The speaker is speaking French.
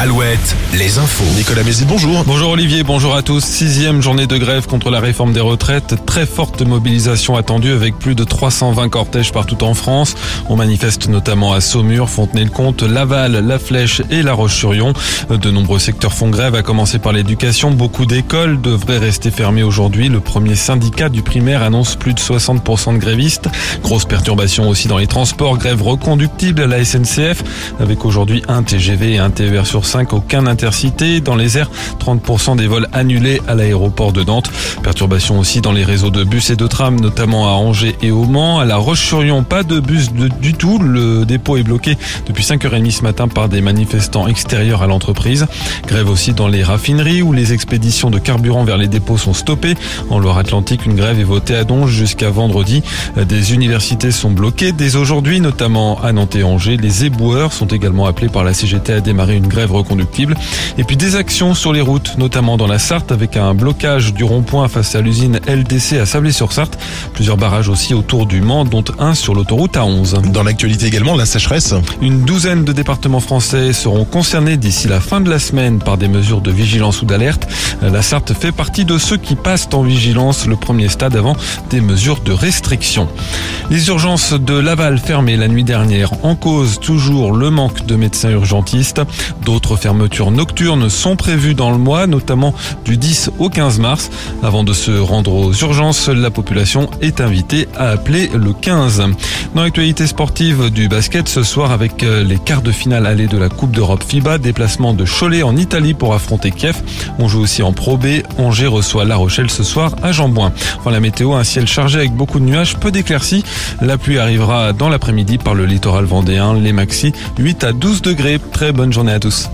al Les infos. Nicolas Mézi, bonjour. Bonjour Olivier, bonjour à tous. Sixième journée de grève contre la réforme des retraites. Très forte mobilisation attendue avec plus de 320 cortèges partout en France. On manifeste notamment à Saumur, Fontenay-le-Comte, Laval, La Flèche et La Roche-sur-Yon. De nombreux secteurs font grève, à commencer par l'éducation. Beaucoup d'écoles devraient rester fermées aujourd'hui. Le premier syndicat du primaire annonce plus de 60% de grévistes. Grosse perturbation aussi dans les transports. Grève reconductible à la SNCF avec aujourd'hui un TGV et un TER sur 5, aucun intercité. Dans les airs, 30% des vols annulés à l'aéroport de Nantes. Perturbation aussi dans les réseaux de bus et de trams, notamment à Angers et au Mans. À La Roche-sur-Yon, pas de bus du tout. Le dépôt est bloqué depuis 5h30 ce matin par des manifestants extérieurs à l'entreprise. Grève aussi dans les raffineries où les expéditions de carburant vers les dépôts sont stoppées. En Loire-Atlantique, une grève est votée à Donge jusqu'à vendredi. Des universités sont bloquées dès aujourd'hui, notamment à Nantes et Angers. Les éboueurs sont également appelés par la CGT à démarrer une grève reconductible. Et puis des actions sur les routes, notamment dans la Sarthe, avec un blocage du rond-point face à l'usine LDC à Sablé-sur-Sarthe. Plusieurs barrages aussi autour du Mans, dont un sur l'autoroute A11. Dans l'actualité également, la sécheresse. Une douzaine de départements français seront concernés d'ici la fin de la semaine par des mesures de vigilance ou d'alerte. La Sarthe fait partie de ceux qui passent en vigilance, le premier stade avant des mesures de restriction. Les urgences de Laval fermées la nuit dernière en cause toujours le manque de médecins urgentistes. D'autres fermetures nocturnes sont prévues dans le mois, notamment du 10 au 15 mars. Avant de se rendre aux urgences, la population est invitée à appeler le 15. Dans l'actualité sportive du basket ce soir avec euh, les quarts de finale allées de la Coupe d'Europe FIBA, déplacement de Cholet en Italie pour affronter Kiev. On joue aussi en Pro B. Angers reçoit La Rochelle ce soir à Jambouin. Enfin, la météo, un ciel chargé avec beaucoup de nuages, peu d'éclaircies. La pluie arrivera dans l'après-midi par le littoral vendéen, les maxi 8 à 12 degrés. Très bonne journée à tous.